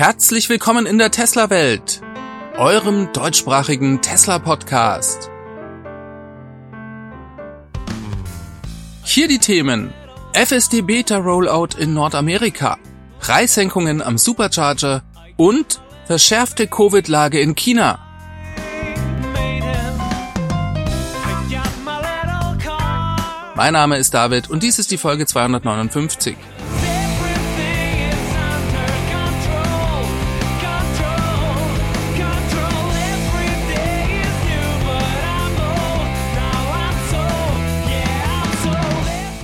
Herzlich willkommen in der Tesla-Welt, eurem deutschsprachigen Tesla-Podcast. Hier die Themen FSD Beta Rollout in Nordamerika, Preissenkungen am Supercharger und verschärfte Covid-Lage in China. Mein Name ist David und dies ist die Folge 259.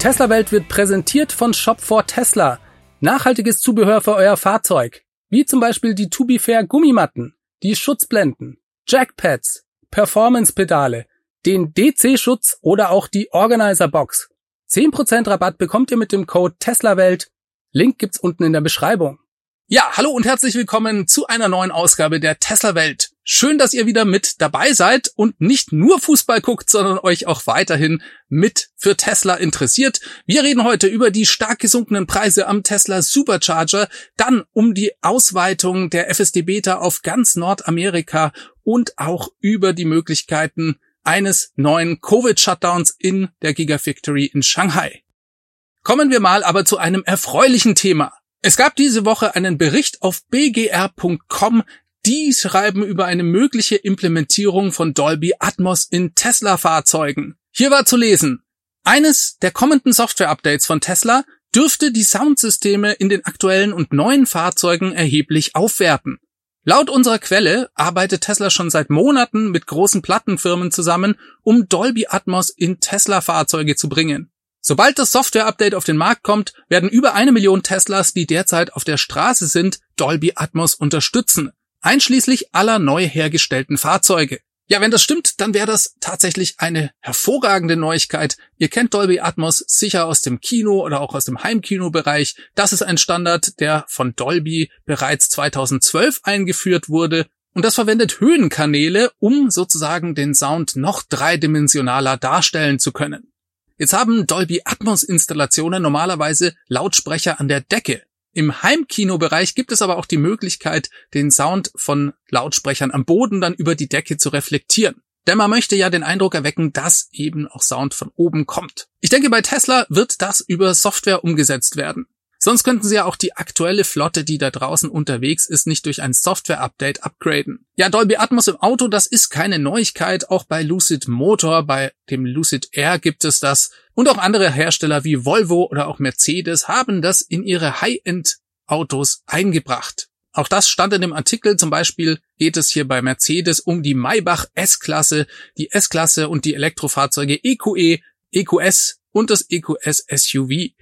Tesla Welt wird präsentiert von Shop for Tesla. Nachhaltiges Zubehör für euer Fahrzeug. Wie zum Beispiel die To Be Fair Gummimatten, die Schutzblenden, Jackpads, Performance-Pedale, den DC-Schutz oder auch die Organizer-Box. 10% Rabatt bekommt ihr mit dem Code TESLAWELT. Link gibt's unten in der Beschreibung. Ja, hallo und herzlich willkommen zu einer neuen Ausgabe der Tesla Welt. Schön, dass ihr wieder mit dabei seid und nicht nur Fußball guckt, sondern euch auch weiterhin mit für Tesla interessiert. Wir reden heute über die stark gesunkenen Preise am Tesla Supercharger, dann um die Ausweitung der FSD Beta auf ganz Nordamerika und auch über die Möglichkeiten eines neuen Covid-Shutdowns in der Gigafactory in Shanghai. Kommen wir mal aber zu einem erfreulichen Thema. Es gab diese Woche einen Bericht auf bgr.com, die schreiben über eine mögliche Implementierung von Dolby Atmos in Tesla-Fahrzeugen. Hier war zu lesen, eines der kommenden Software-Updates von Tesla dürfte die Soundsysteme in den aktuellen und neuen Fahrzeugen erheblich aufwerten. Laut unserer Quelle arbeitet Tesla schon seit Monaten mit großen Plattenfirmen zusammen, um Dolby Atmos in Tesla-Fahrzeuge zu bringen. Sobald das Software-Update auf den Markt kommt, werden über eine Million Teslas, die derzeit auf der Straße sind, Dolby Atmos unterstützen, einschließlich aller neu hergestellten Fahrzeuge. Ja, wenn das stimmt, dann wäre das tatsächlich eine hervorragende Neuigkeit. Ihr kennt Dolby Atmos sicher aus dem Kino oder auch aus dem Heimkinobereich. Das ist ein Standard, der von Dolby bereits 2012 eingeführt wurde. Und das verwendet Höhenkanäle, um sozusagen den Sound noch dreidimensionaler darstellen zu können. Jetzt haben Dolby Atmos Installationen normalerweise Lautsprecher an der Decke. Im Heimkinobereich gibt es aber auch die Möglichkeit, den Sound von Lautsprechern am Boden dann über die Decke zu reflektieren. Denn man möchte ja den Eindruck erwecken, dass eben auch Sound von oben kommt. Ich denke, bei Tesla wird das über Software umgesetzt werden. Sonst könnten sie ja auch die aktuelle Flotte, die da draußen unterwegs ist, nicht durch ein Software-Update upgraden. Ja, Dolby Atmos im Auto, das ist keine Neuigkeit. Auch bei Lucid Motor, bei dem Lucid Air gibt es das. Und auch andere Hersteller wie Volvo oder auch Mercedes haben das in ihre High-End-Autos eingebracht. Auch das stand in dem Artikel. Zum Beispiel geht es hier bei Mercedes um die Maybach S-Klasse, die S-Klasse und die Elektrofahrzeuge EQE, EQS und das EQS SUV.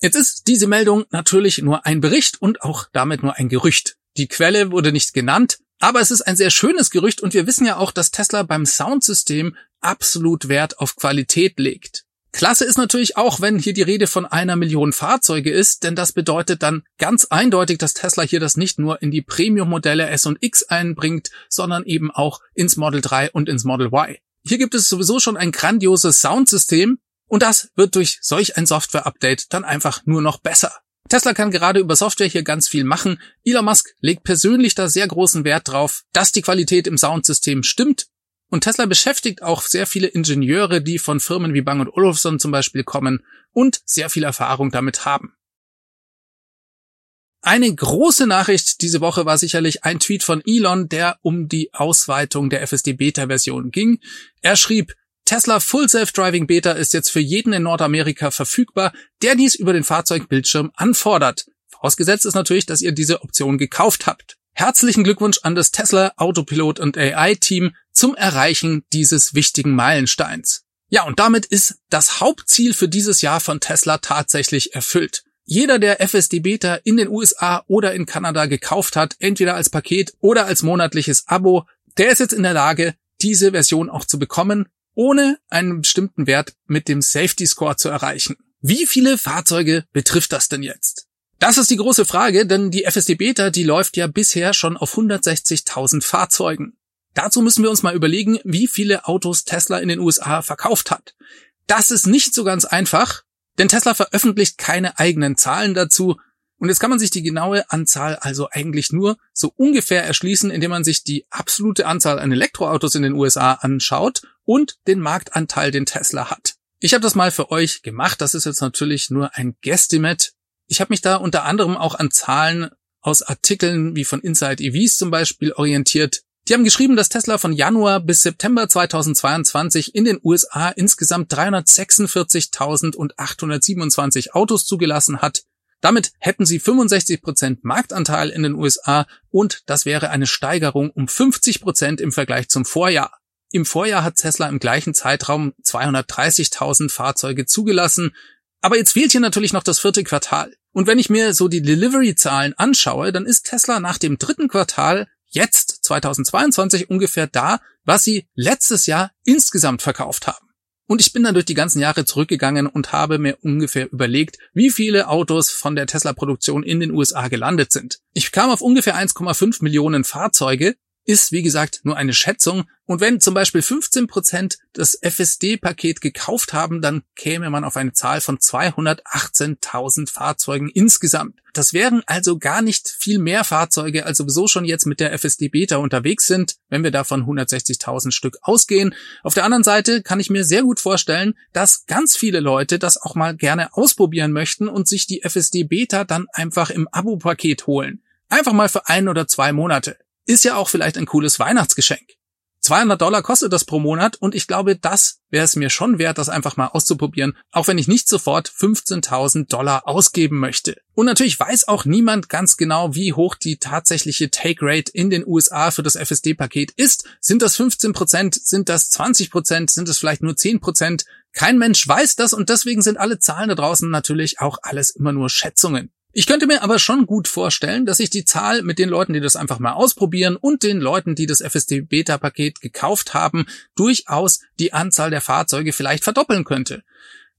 Jetzt ist diese Meldung natürlich nur ein Bericht und auch damit nur ein Gerücht. Die Quelle wurde nicht genannt, aber es ist ein sehr schönes Gerücht und wir wissen ja auch, dass Tesla beim Soundsystem absolut Wert auf Qualität legt. Klasse ist natürlich auch, wenn hier die Rede von einer Million Fahrzeuge ist, denn das bedeutet dann ganz eindeutig, dass Tesla hier das nicht nur in die Premium-Modelle S und X einbringt, sondern eben auch ins Model 3 und ins Model Y. Hier gibt es sowieso schon ein grandioses Soundsystem, und das wird durch solch ein Software-Update dann einfach nur noch besser. Tesla kann gerade über Software hier ganz viel machen. Elon Musk legt persönlich da sehr großen Wert drauf, dass die Qualität im Soundsystem stimmt. Und Tesla beschäftigt auch sehr viele Ingenieure, die von Firmen wie Bang Olufsen zum Beispiel kommen und sehr viel Erfahrung damit haben. Eine große Nachricht diese Woche war sicherlich ein Tweet von Elon, der um die Ausweitung der FSD Beta Version ging. Er schrieb, Tesla Full Self-Driving Beta ist jetzt für jeden in Nordamerika verfügbar, der dies über den Fahrzeugbildschirm anfordert. Vorausgesetzt ist natürlich, dass ihr diese Option gekauft habt. Herzlichen Glückwunsch an das Tesla Autopilot und AI Team zum Erreichen dieses wichtigen Meilensteins. Ja, und damit ist das Hauptziel für dieses Jahr von Tesla tatsächlich erfüllt. Jeder, der FSD Beta in den USA oder in Kanada gekauft hat, entweder als Paket oder als monatliches Abo, der ist jetzt in der Lage, diese Version auch zu bekommen ohne einen bestimmten Wert mit dem Safety Score zu erreichen. Wie viele Fahrzeuge betrifft das denn jetzt? Das ist die große Frage, denn die FSD Beta, die läuft ja bisher schon auf 160.000 Fahrzeugen. Dazu müssen wir uns mal überlegen, wie viele Autos Tesla in den USA verkauft hat. Das ist nicht so ganz einfach, denn Tesla veröffentlicht keine eigenen Zahlen dazu. Und jetzt kann man sich die genaue Anzahl also eigentlich nur so ungefähr erschließen, indem man sich die absolute Anzahl an Elektroautos in den USA anschaut und den Marktanteil, den Tesla hat. Ich habe das mal für euch gemacht. Das ist jetzt natürlich nur ein Guesstimate. Ich habe mich da unter anderem auch an Zahlen aus Artikeln wie von Inside EVs zum Beispiel orientiert. Die haben geschrieben, dass Tesla von Januar bis September 2022 in den USA insgesamt 346.827 Autos zugelassen hat. Damit hätten sie 65 Prozent Marktanteil in den USA und das wäre eine Steigerung um 50 Prozent im Vergleich zum Vorjahr. Im Vorjahr hat Tesla im gleichen Zeitraum 230.000 Fahrzeuge zugelassen. Aber jetzt fehlt hier natürlich noch das vierte Quartal. Und wenn ich mir so die Delivery-Zahlen anschaue, dann ist Tesla nach dem dritten Quartal jetzt 2022 ungefähr da, was sie letztes Jahr insgesamt verkauft haben. Und ich bin dann durch die ganzen Jahre zurückgegangen und habe mir ungefähr überlegt, wie viele Autos von der Tesla-Produktion in den USA gelandet sind. Ich kam auf ungefähr 1,5 Millionen Fahrzeuge ist, wie gesagt, nur eine Schätzung. Und wenn zum Beispiel 15 Prozent das FSD-Paket gekauft haben, dann käme man auf eine Zahl von 218.000 Fahrzeugen insgesamt. Das wären also gar nicht viel mehr Fahrzeuge, als sowieso schon jetzt mit der FSD-Beta unterwegs sind, wenn wir davon 160.000 Stück ausgehen. Auf der anderen Seite kann ich mir sehr gut vorstellen, dass ganz viele Leute das auch mal gerne ausprobieren möchten und sich die FSD-Beta dann einfach im Abo-Paket holen. Einfach mal für ein oder zwei Monate. Ist ja auch vielleicht ein cooles Weihnachtsgeschenk. 200 Dollar kostet das pro Monat und ich glaube, das wäre es mir schon wert, das einfach mal auszuprobieren, auch wenn ich nicht sofort 15.000 Dollar ausgeben möchte. Und natürlich weiß auch niemand ganz genau, wie hoch die tatsächliche Take Rate in den USA für das FSD-Paket ist. Sind das 15 Prozent? Sind das 20 Prozent? Sind es vielleicht nur 10 Prozent? Kein Mensch weiß das und deswegen sind alle Zahlen da draußen natürlich auch alles immer nur Schätzungen. Ich könnte mir aber schon gut vorstellen, dass sich die Zahl mit den Leuten, die das einfach mal ausprobieren und den Leuten, die das FSD Beta Paket gekauft haben, durchaus die Anzahl der Fahrzeuge vielleicht verdoppeln könnte.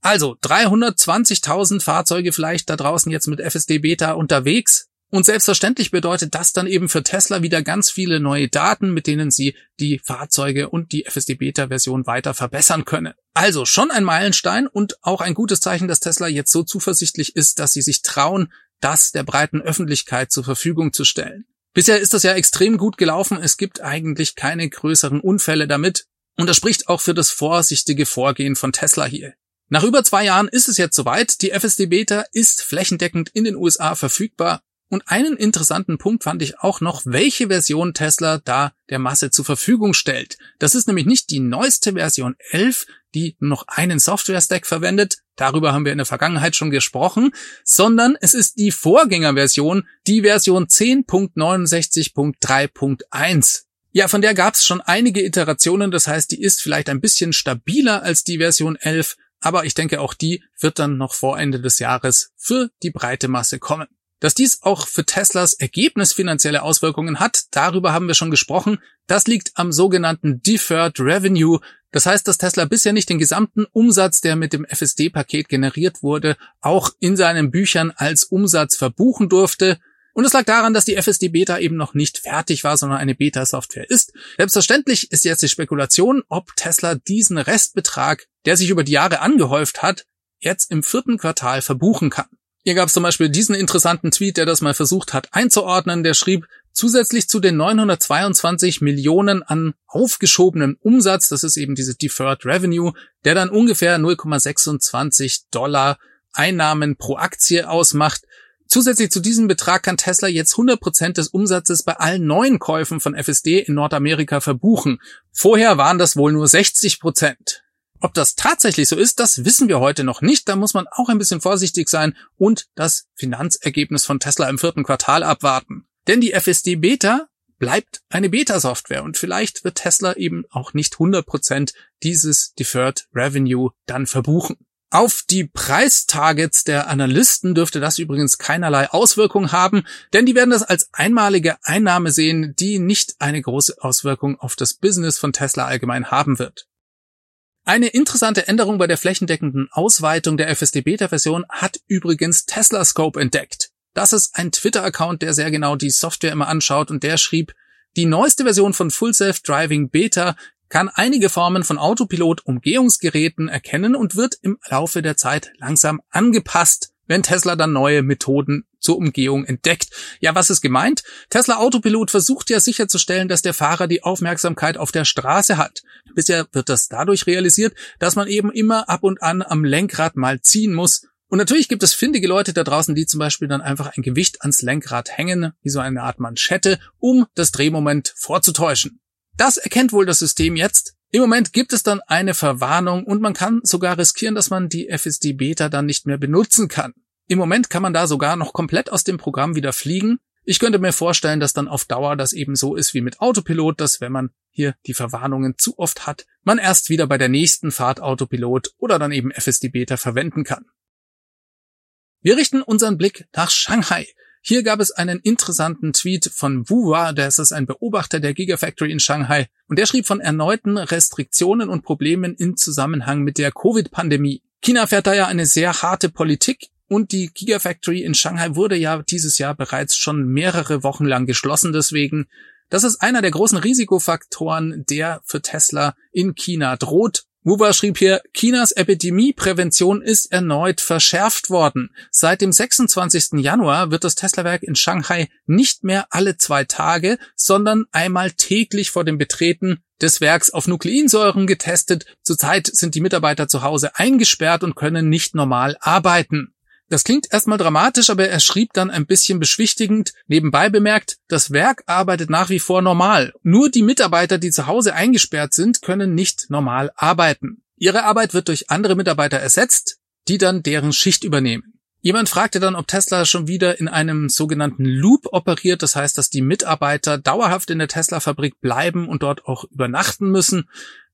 Also 320.000 Fahrzeuge vielleicht da draußen jetzt mit FSD Beta unterwegs. Und selbstverständlich bedeutet das dann eben für Tesla wieder ganz viele neue Daten, mit denen sie die Fahrzeuge und die FSD Beta Version weiter verbessern können. Also schon ein Meilenstein und auch ein gutes Zeichen, dass Tesla jetzt so zuversichtlich ist, dass sie sich trauen, das der breiten Öffentlichkeit zur Verfügung zu stellen. Bisher ist das ja extrem gut gelaufen. Es gibt eigentlich keine größeren Unfälle damit. Und das spricht auch für das vorsichtige Vorgehen von Tesla hier. Nach über zwei Jahren ist es jetzt soweit. Die FSD Beta ist flächendeckend in den USA verfügbar und einen interessanten Punkt fand ich auch noch, welche Version Tesla da der Masse zur Verfügung stellt. Das ist nämlich nicht die neueste Version 11, die noch einen Software-Stack verwendet, darüber haben wir in der Vergangenheit schon gesprochen, sondern es ist die Vorgängerversion, die Version 10.69.3.1. Ja, von der gab es schon einige Iterationen, das heißt, die ist vielleicht ein bisschen stabiler als die Version 11, aber ich denke, auch die wird dann noch vor Ende des Jahres für die breite Masse kommen. Dass dies auch für Teslas Ergebnis finanzielle Auswirkungen hat, darüber haben wir schon gesprochen. Das liegt am sogenannten Deferred Revenue. Das heißt, dass Tesla bisher nicht den gesamten Umsatz, der mit dem FSD-Paket generiert wurde, auch in seinen Büchern als Umsatz verbuchen durfte. Und es lag daran, dass die FSD-Beta eben noch nicht fertig war, sondern eine Beta-Software ist. Selbstverständlich ist jetzt die Spekulation, ob Tesla diesen Restbetrag, der sich über die Jahre angehäuft hat, jetzt im vierten Quartal verbuchen kann. Hier gab es zum Beispiel diesen interessanten Tweet, der das mal versucht hat einzuordnen. Der schrieb, zusätzlich zu den 922 Millionen an aufgeschobenen Umsatz, das ist eben diese Deferred Revenue, der dann ungefähr 0,26 Dollar Einnahmen pro Aktie ausmacht. Zusätzlich zu diesem Betrag kann Tesla jetzt 100% des Umsatzes bei allen neuen Käufen von FSD in Nordamerika verbuchen. Vorher waren das wohl nur 60%. Ob das tatsächlich so ist, das wissen wir heute noch nicht. Da muss man auch ein bisschen vorsichtig sein und das Finanzergebnis von Tesla im vierten Quartal abwarten. Denn die FSD Beta bleibt eine Beta-Software und vielleicht wird Tesla eben auch nicht 100% dieses Deferred Revenue dann verbuchen. Auf die Preistargets der Analysten dürfte das übrigens keinerlei Auswirkung haben, denn die werden das als einmalige Einnahme sehen, die nicht eine große Auswirkung auf das Business von Tesla allgemein haben wird. Eine interessante Änderung bei der flächendeckenden Ausweitung der FSD-Beta-Version hat übrigens Tesla Scope entdeckt. Das ist ein Twitter-Account, der sehr genau die Software immer anschaut und der schrieb, die neueste Version von Full Self Driving Beta kann einige Formen von Autopilot-Umgehungsgeräten erkennen und wird im Laufe der Zeit langsam angepasst. Wenn Tesla dann neue Methoden zur Umgehung entdeckt. Ja, was ist gemeint? Tesla Autopilot versucht ja sicherzustellen, dass der Fahrer die Aufmerksamkeit auf der Straße hat. Bisher wird das dadurch realisiert, dass man eben immer ab und an am Lenkrad mal ziehen muss. Und natürlich gibt es findige Leute da draußen, die zum Beispiel dann einfach ein Gewicht ans Lenkrad hängen, wie so eine Art Manschette, um das Drehmoment vorzutäuschen. Das erkennt wohl das System jetzt im Moment gibt es dann eine Verwarnung und man kann sogar riskieren, dass man die FSD Beta dann nicht mehr benutzen kann. Im Moment kann man da sogar noch komplett aus dem Programm wieder fliegen. Ich könnte mir vorstellen, dass dann auf Dauer das eben so ist wie mit Autopilot, dass wenn man hier die Verwarnungen zu oft hat, man erst wieder bei der nächsten Fahrt Autopilot oder dann eben FSD Beta verwenden kann. Wir richten unseren Blick nach Shanghai. Hier gab es einen interessanten Tweet von Wuwa, der ist ein Beobachter der Gigafactory in Shanghai, und der schrieb von erneuten Restriktionen und Problemen in Zusammenhang mit der Covid-Pandemie. China fährt da ja eine sehr harte Politik und die Gigafactory in Shanghai wurde ja dieses Jahr bereits schon mehrere Wochen lang geschlossen. Deswegen, das ist einer der großen Risikofaktoren, der für Tesla in China droht. Wuba schrieb hier, Chinas Epidemieprävention ist erneut verschärft worden. Seit dem 26. Januar wird das Tesla-Werk in Shanghai nicht mehr alle zwei Tage, sondern einmal täglich vor dem Betreten des Werks auf Nukleinsäuren getestet. Zurzeit sind die Mitarbeiter zu Hause eingesperrt und können nicht normal arbeiten. Das klingt erstmal dramatisch, aber er schrieb dann ein bisschen beschwichtigend, nebenbei bemerkt, das Werk arbeitet nach wie vor normal. Nur die Mitarbeiter, die zu Hause eingesperrt sind, können nicht normal arbeiten. Ihre Arbeit wird durch andere Mitarbeiter ersetzt, die dann deren Schicht übernehmen. Jemand fragte dann, ob Tesla schon wieder in einem sogenannten Loop operiert, das heißt, dass die Mitarbeiter dauerhaft in der Tesla-Fabrik bleiben und dort auch übernachten müssen.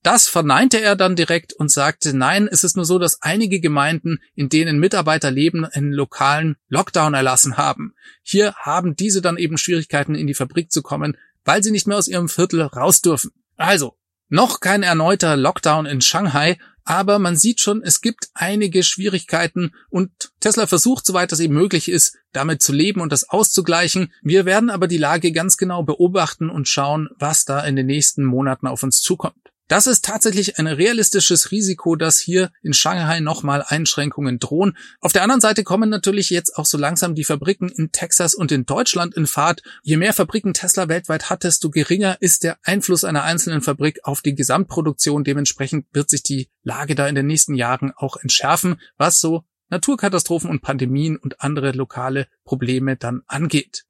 Das verneinte er dann direkt und sagte, nein, es ist nur so, dass einige Gemeinden, in denen Mitarbeiter leben, einen lokalen Lockdown erlassen haben. Hier haben diese dann eben Schwierigkeiten, in die Fabrik zu kommen, weil sie nicht mehr aus ihrem Viertel raus dürfen. Also, noch kein erneuter Lockdown in Shanghai, aber man sieht schon, es gibt einige Schwierigkeiten und Tesla versucht, soweit das eben möglich ist, damit zu leben und das auszugleichen. Wir werden aber die Lage ganz genau beobachten und schauen, was da in den nächsten Monaten auf uns zukommt. Das ist tatsächlich ein realistisches Risiko, dass hier in Shanghai nochmal Einschränkungen drohen. Auf der anderen Seite kommen natürlich jetzt auch so langsam die Fabriken in Texas und in Deutschland in Fahrt. Je mehr Fabriken Tesla weltweit hat, desto geringer ist der Einfluss einer einzelnen Fabrik auf die Gesamtproduktion. Dementsprechend wird sich die Lage da in den nächsten Jahren auch entschärfen, was so Naturkatastrophen und Pandemien und andere lokale Probleme dann angeht.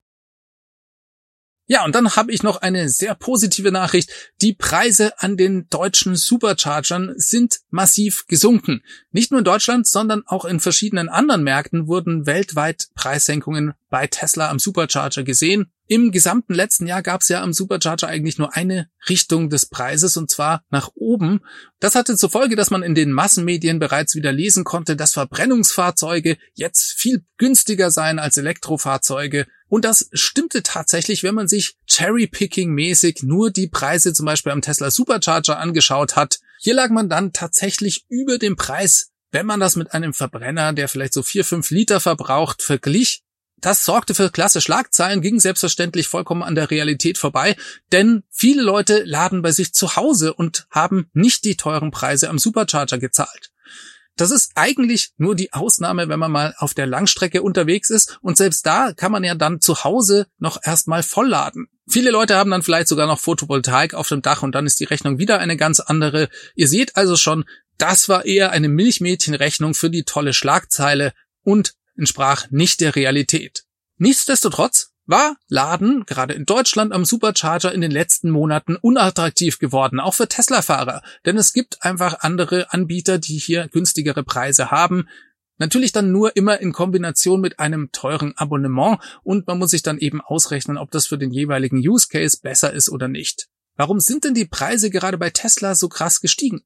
Ja, und dann habe ich noch eine sehr positive Nachricht. Die Preise an den deutschen Superchargern sind massiv gesunken. Nicht nur in Deutschland, sondern auch in verschiedenen anderen Märkten wurden weltweit Preissenkungen bei Tesla am Supercharger gesehen. Im gesamten letzten Jahr gab es ja am Supercharger eigentlich nur eine Richtung des Preises und zwar nach oben. Das hatte zur Folge, dass man in den Massenmedien bereits wieder lesen konnte, dass Verbrennungsfahrzeuge jetzt viel günstiger seien als Elektrofahrzeuge und das stimmte tatsächlich, wenn man sich Cherry-Picking-mäßig nur die Preise zum Beispiel am Tesla Supercharger angeschaut hat. Hier lag man dann tatsächlich über dem Preis, wenn man das mit einem Verbrenner, der vielleicht so vier, fünf Liter verbraucht, verglich. Das sorgte für klasse Schlagzeilen, ging selbstverständlich vollkommen an der Realität vorbei, denn viele Leute laden bei sich zu Hause und haben nicht die teuren Preise am Supercharger gezahlt. Das ist eigentlich nur die Ausnahme, wenn man mal auf der Langstrecke unterwegs ist. Und selbst da kann man ja dann zu Hause noch erstmal vollladen. Viele Leute haben dann vielleicht sogar noch Photovoltaik auf dem Dach und dann ist die Rechnung wieder eine ganz andere. Ihr seht also schon, das war eher eine Milchmädchenrechnung für die tolle Schlagzeile und entsprach nicht der Realität. Nichtsdestotrotz war Laden gerade in Deutschland am Supercharger in den letzten Monaten unattraktiv geworden, auch für Tesla-Fahrer, denn es gibt einfach andere Anbieter, die hier günstigere Preise haben. Natürlich dann nur immer in Kombination mit einem teuren Abonnement und man muss sich dann eben ausrechnen, ob das für den jeweiligen Use Case besser ist oder nicht. Warum sind denn die Preise gerade bei Tesla so krass gestiegen?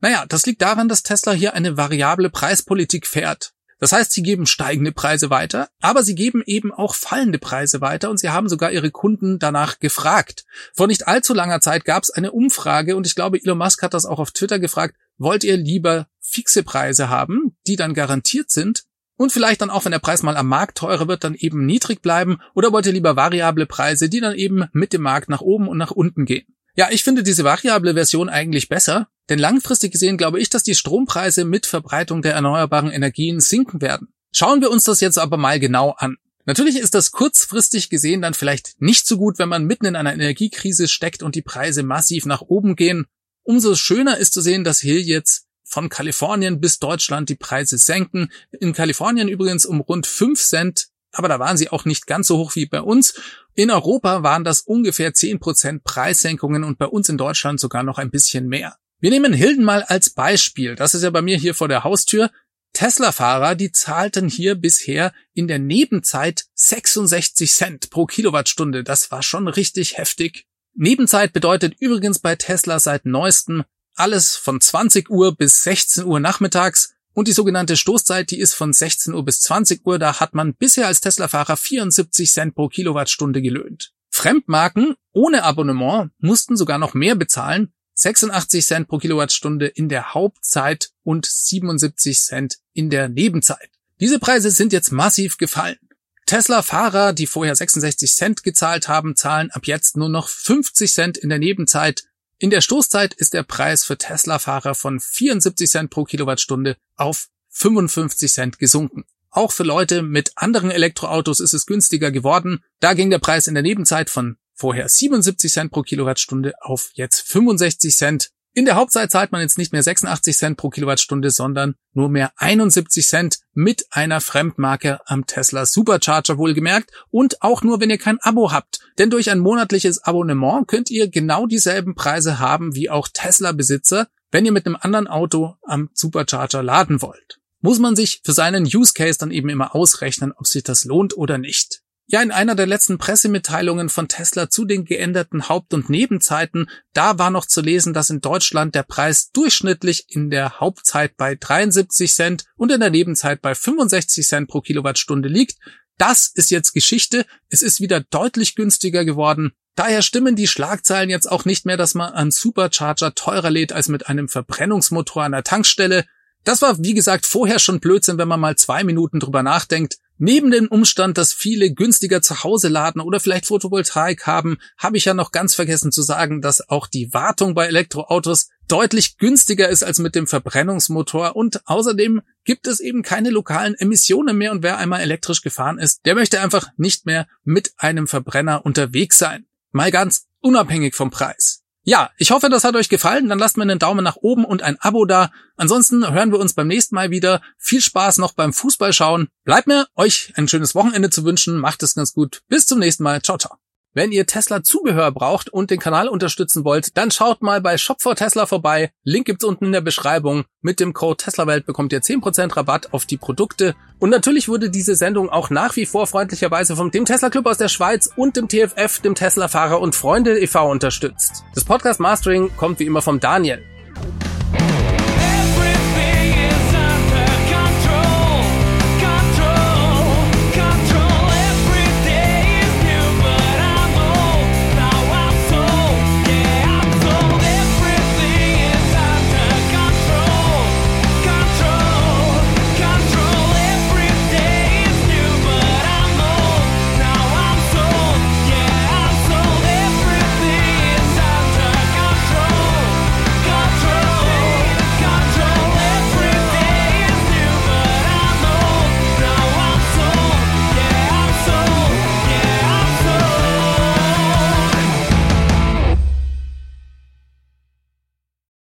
Naja, das liegt daran, dass Tesla hier eine variable Preispolitik fährt. Das heißt, sie geben steigende Preise weiter, aber sie geben eben auch fallende Preise weiter und sie haben sogar ihre Kunden danach gefragt. Vor nicht allzu langer Zeit gab es eine Umfrage und ich glaube, Elon Musk hat das auch auf Twitter gefragt, wollt ihr lieber fixe Preise haben, die dann garantiert sind und vielleicht dann auch, wenn der Preis mal am Markt teurer wird, dann eben niedrig bleiben oder wollt ihr lieber variable Preise, die dann eben mit dem Markt nach oben und nach unten gehen? Ja, ich finde diese variable Version eigentlich besser, denn langfristig gesehen glaube ich, dass die Strompreise mit Verbreitung der erneuerbaren Energien sinken werden. Schauen wir uns das jetzt aber mal genau an. Natürlich ist das kurzfristig gesehen dann vielleicht nicht so gut, wenn man mitten in einer Energiekrise steckt und die Preise massiv nach oben gehen. Umso schöner ist zu sehen, dass hier jetzt von Kalifornien bis Deutschland die Preise senken. In Kalifornien übrigens um rund 5 Cent, aber da waren sie auch nicht ganz so hoch wie bei uns. In Europa waren das ungefähr 10% Preissenkungen und bei uns in Deutschland sogar noch ein bisschen mehr. Wir nehmen Hilden mal als Beispiel. Das ist ja bei mir hier vor der Haustür. Tesla-Fahrer, die zahlten hier bisher in der Nebenzeit 66 Cent pro Kilowattstunde. Das war schon richtig heftig. Nebenzeit bedeutet übrigens bei Tesla seit neuestem alles von 20 Uhr bis 16 Uhr nachmittags und die sogenannte Stoßzeit, die ist von 16 Uhr bis 20 Uhr. Da hat man bisher als Tesla-Fahrer 74 Cent pro Kilowattstunde gelöhnt. Fremdmarken ohne Abonnement mussten sogar noch mehr bezahlen, 86 Cent pro Kilowattstunde in der Hauptzeit und 77 Cent in der Nebenzeit. Diese Preise sind jetzt massiv gefallen. Tesla-Fahrer, die vorher 66 Cent gezahlt haben, zahlen ab jetzt nur noch 50 Cent in der Nebenzeit. In der Stoßzeit ist der Preis für Tesla-Fahrer von 74 Cent pro Kilowattstunde auf 55 Cent gesunken. Auch für Leute mit anderen Elektroautos ist es günstiger geworden. Da ging der Preis in der Nebenzeit von vorher 77 Cent pro Kilowattstunde auf jetzt 65 Cent. In der Hauptzeit zahlt man jetzt nicht mehr 86 Cent pro Kilowattstunde, sondern nur mehr 71 Cent mit einer Fremdmarke am Tesla Supercharger wohlgemerkt und auch nur, wenn ihr kein Abo habt. Denn durch ein monatliches Abonnement könnt ihr genau dieselben Preise haben wie auch Tesla-Besitzer, wenn ihr mit einem anderen Auto am Supercharger laden wollt. Muss man sich für seinen Use Case dann eben immer ausrechnen, ob sich das lohnt oder nicht. Ja, in einer der letzten Pressemitteilungen von Tesla zu den geänderten Haupt- und Nebenzeiten, da war noch zu lesen, dass in Deutschland der Preis durchschnittlich in der Hauptzeit bei 73 Cent und in der Nebenzeit bei 65 Cent pro Kilowattstunde liegt. Das ist jetzt Geschichte. Es ist wieder deutlich günstiger geworden. Daher stimmen die Schlagzeilen jetzt auch nicht mehr, dass man an Supercharger teurer lädt als mit einem Verbrennungsmotor an der Tankstelle. Das war, wie gesagt, vorher schon Blödsinn, wenn man mal zwei Minuten drüber nachdenkt. Neben dem Umstand, dass viele günstiger zu Hause laden oder vielleicht Photovoltaik haben, habe ich ja noch ganz vergessen zu sagen, dass auch die Wartung bei Elektroautos deutlich günstiger ist als mit dem Verbrennungsmotor und außerdem gibt es eben keine lokalen Emissionen mehr und wer einmal elektrisch gefahren ist, der möchte einfach nicht mehr mit einem Verbrenner unterwegs sein. Mal ganz unabhängig vom Preis. Ja, ich hoffe, das hat euch gefallen. Dann lasst mir einen Daumen nach oben und ein Abo da. Ansonsten hören wir uns beim nächsten Mal wieder. Viel Spaß noch beim Fußballschauen. Bleibt mir, euch ein schönes Wochenende zu wünschen. Macht es ganz gut. Bis zum nächsten Mal. Ciao, ciao. Wenn ihr Tesla Zubehör braucht und den Kanal unterstützen wollt, dann schaut mal bei Shop for Tesla vorbei. Link gibt's unten in der Beschreibung. Mit dem Code TeslaWelt bekommt ihr 10% Rabatt auf die Produkte. Und natürlich wurde diese Sendung auch nach wie vor freundlicherweise vom dem Tesla Club aus der Schweiz und dem TFF, dem Tesla Fahrer und Freunde e.V. unterstützt. Das Podcast Mastering kommt wie immer vom Daniel.